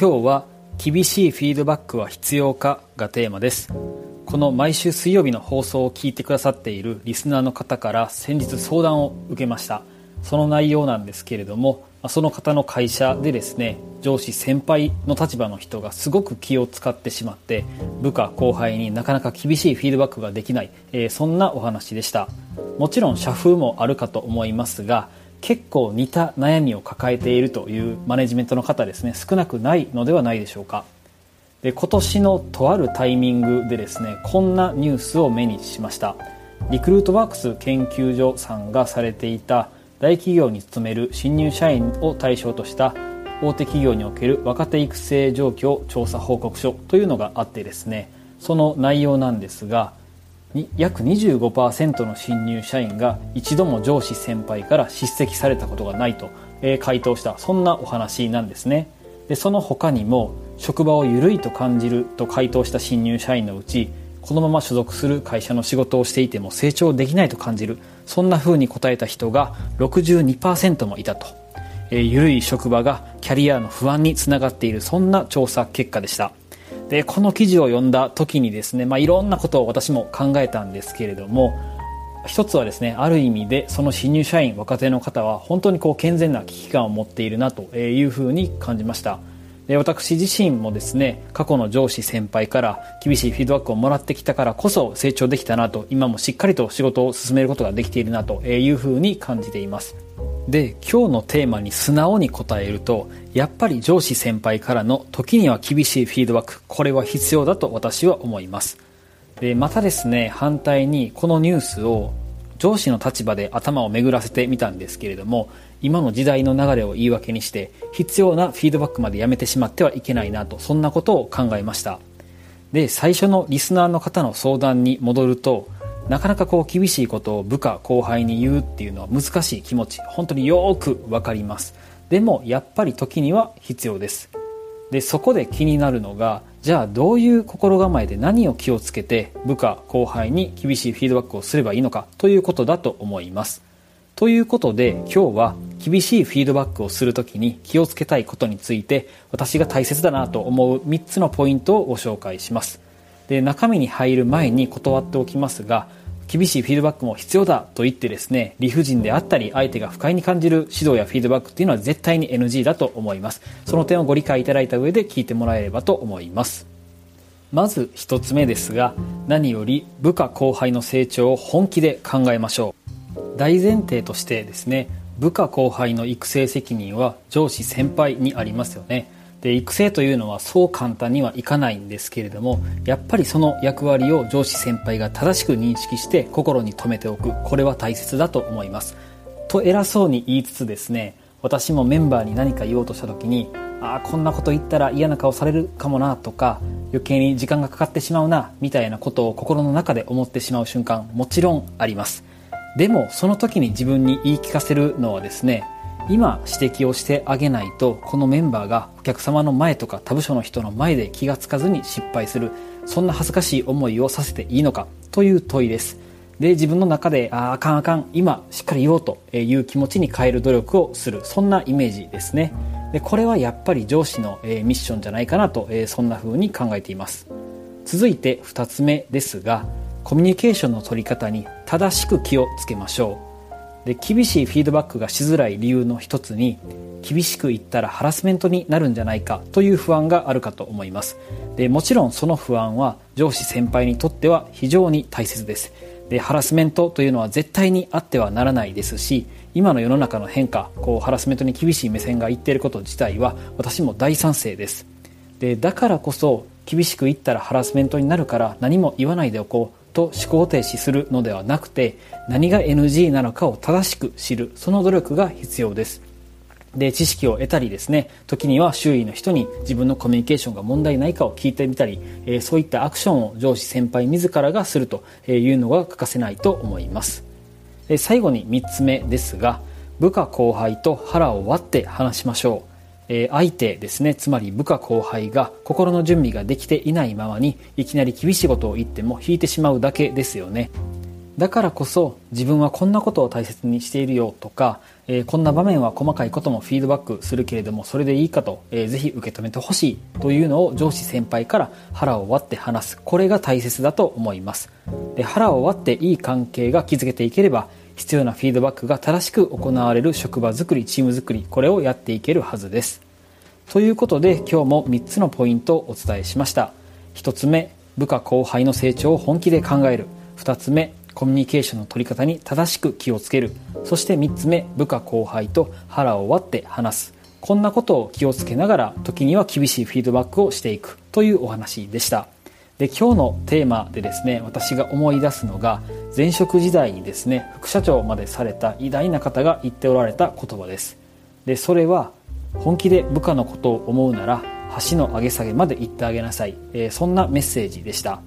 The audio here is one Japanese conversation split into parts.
今日は厳しいフィードバックは必要かがテーマです。この毎週水曜日の放送を聞いてくださっているリスナーの方から先日相談を受けました。その内容なんですけれどもその方の会社でですね上司先輩の立場の人がすごく気を使ってしまって部下後輩になかなか厳しいフィードバックができない、えー、そんなお話でした。もちろん社風もあるかと思いますが結構似た悩みを抱えているというマネジメントの方ですね。少なくないのではないでしょうか。で今年のとあるタイミングでですねこんなニュースを目にしました。リクルートワークス研究所さんがされていた大企業に勤める新入社員を対象とした大手企業における若手育成状況調査報告書というのがあってですねその内容なんですが約25%の新入社員が一度も上司先輩から叱責されたことがないと、回答した。そんなお話なんですね。でその他にも職場を緩いと感じると回答した新入社員のうちこのまま所属する会社の仕事をしていても成長できないと感じる。そんな風に答えた人が62%もいたと、えー、緩い職場がキャリアの不安につながっている。そんな調査結果でした。でこの記事を読んだ時にですね、まあ、いろんなことを私も考えたんですけれども一つはですねある意味でその新入社員若手の方は本当にこう健全な危機感を持っているなというふうに感じました。で私自身もですね過去の上司先輩から厳しいフィードバックをもらってきたからこそ成長できたなと今もしっかりと仕事を進めることができているなというふうに感じています。で今日のテーマに素直に答えるとやっぱり上司先輩からの時には厳しいフィードバックこれは必要だと私は思います。でまたですね反対にこのニュースを上司の立場で頭を巡らせてみたんですけれども今の時代の流れを言い訳にして必要なフィードバックまでやめてしまってはいけないなとそんなことを考えました。で最初のリスナーの方の相談に戻るとなかなかこう厳しいことを部下後輩に言うっていうのは難しい気持ち本当によく分かります。でもやっぱり時には必要です。でそこで気になるのがじゃあどういう心構えで何を気をつけて部下後輩に厳しいフィードバックをすればいいのかということだと思います。ということで今日は厳しいフィードバックをするときに気をつけたいことについて私が大切だなと思う3つのポイントをご紹介します。で中身に入る前に断っておきますが厳しいフィードバックも必要だと言ってですね理不尽であったり相手が不快に感じる指導やフィードバックっていうのは絶対に NG だと思います。その点をご理解いただいた上で聞いてもらえればと思います。まず1つ目ですが何より部下後輩の成長を本気で考えましょう。大前提としてですね部下後輩の育成責任は上司先輩にありますよね。で育成というのはそう簡単にはいかないんですけれどもやっぱりその役割を上司先輩が正しく認識して心に留めておく。これは大切だと思います。と偉そうに言いつつですね私もメンバーに何か言おうとした時にああこんなこと言ったら嫌な顔されるかもなとか余計に時間がかかってしまうなみたいなことを心の中で思ってしまう瞬間もちろんあります。でもその時に自分に言い聞かせるのはですね今指摘をしてあげないとこのメンバーがお客様の前とか他部署の人の前で気がつかずに失敗する。そんな恥ずかしい思いをさせていいのかという問いです。で自分の中でああかんあかん今しっかり言おうという気持ちに変える努力をする。そんなイメージですね。でこれはやっぱり上司の、えミッションじゃないかなと、えそんな風に考えています。続いて2つ目ですがコミュニケーションの取り方に正しく気をつけましょう。で厳しいフィードバックがしづらい理由の一つに厳しく言ったらハラスメントになるんじゃないかという不安があるかと思います。でもちろんその不安は上司先輩にとっては非常に大切です。でハラスメントというのは絶対にあってはならないですし今の世の中の変化こうハラスメントに厳しい目線が言っていること自体は私も大賛成です。でだからこそ厳しく言ったらハラスメントになるから何も言わないでおこう。と思考停止するのではなくて何が NG なのかを正しく知るその努力が必要です。で知識を得たりですね時には周囲の人に自分のコミュニケーションが問題ないかを聞いてみたり、えー、そういったアクションを上司先輩自らがするというのが欠かせないと思います。で最後に3つ目ですが部下後輩と腹を割って話しましょう。え相手ですね。つまり部下後輩が心の準備ができていないままにいきなり厳しいことを言っても引いてしまうだけですよね。だからこそ自分はこんなことを大切にしているよとか、えー、こんな場面は細かいこともフィードバックするけれどもそれでいいかと、えー、ぜひ受け止めてほしいというのを上司先輩から腹を割って話す。これが大切だと思います。で腹を割っていい関係が築けていければ必要なフィードバックが正しく行われる職場づくりチームづくりこれをやっていけるはずです。ということで今日も3つのポイントをお伝えしました。1つ目部下後輩の成長を本気で考える。2つ目コミュニケーションの取り方に正しく気をつける。そして3つ目部下後輩と腹を割って話す。こんなことを気をつけながら時には厳しいフィードバックをしていく。というお話でした。で今日のテーマでですね私が思い出すのが前職時代にですね副社長までされた偉大な方が言っておられた言葉です。でそれは本気で部下のことを思うなら橋の上げ下げまで言ってあげなさい、えー、そんなメッセージでした。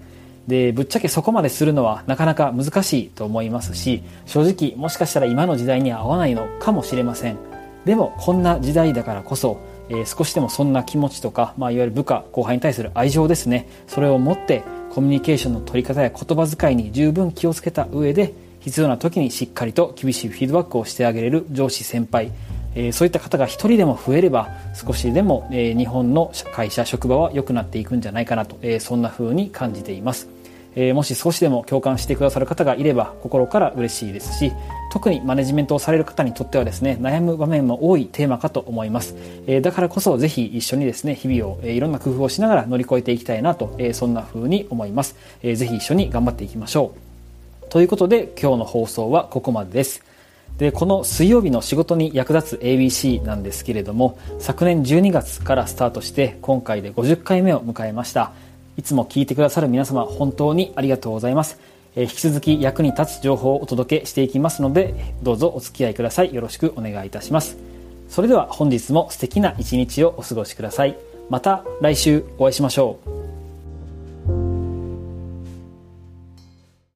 でぶっちゃけそこまでするのはなかなか難しいと思いますし正直もしかしたら今の時代には合わないのかもしれません。でもこんな時代だからこそ、え、少しでもそんな気持ちとか、まあ、いわゆる部下後輩に対する愛情ですね。それを持ってコミュニケーションの取り方や言葉遣いに十分気をつけた上で必要な時にしっかりと厳しいフィードバックをしてあげれる上司先輩。えー、そういった方が一人でも増えれば少しでも、えー、日本の会社職場は良くなっていくんじゃないかなと、えー、そんな風に感じています、えもし少しでも共感してくださる方がいれば心から嬉しいですし特にマネジメントをされる方にとってはですね悩む場面も多いテーマかと思います、えだからこそぜひ一緒にですね日々を、えいろんな工夫をしながら乗り越えていきたいなと、えそんな風に思います、えー、ぜひ一緒に頑張っていきましょう。ということで今日の放送はここまでです。でこの水曜日の仕事に役立つ ABC なんですけれども昨年12月からスタートして今回で50回目を迎えました。いつも聞いてくださる皆様本当にありがとうございます、えー、引き続き役に立つ情報をお届けしていきますのでどうぞお付き合いください。よろしくお願いいたします。それでは本日も素敵な一日をお過ごしください。また来週お会いしましょう。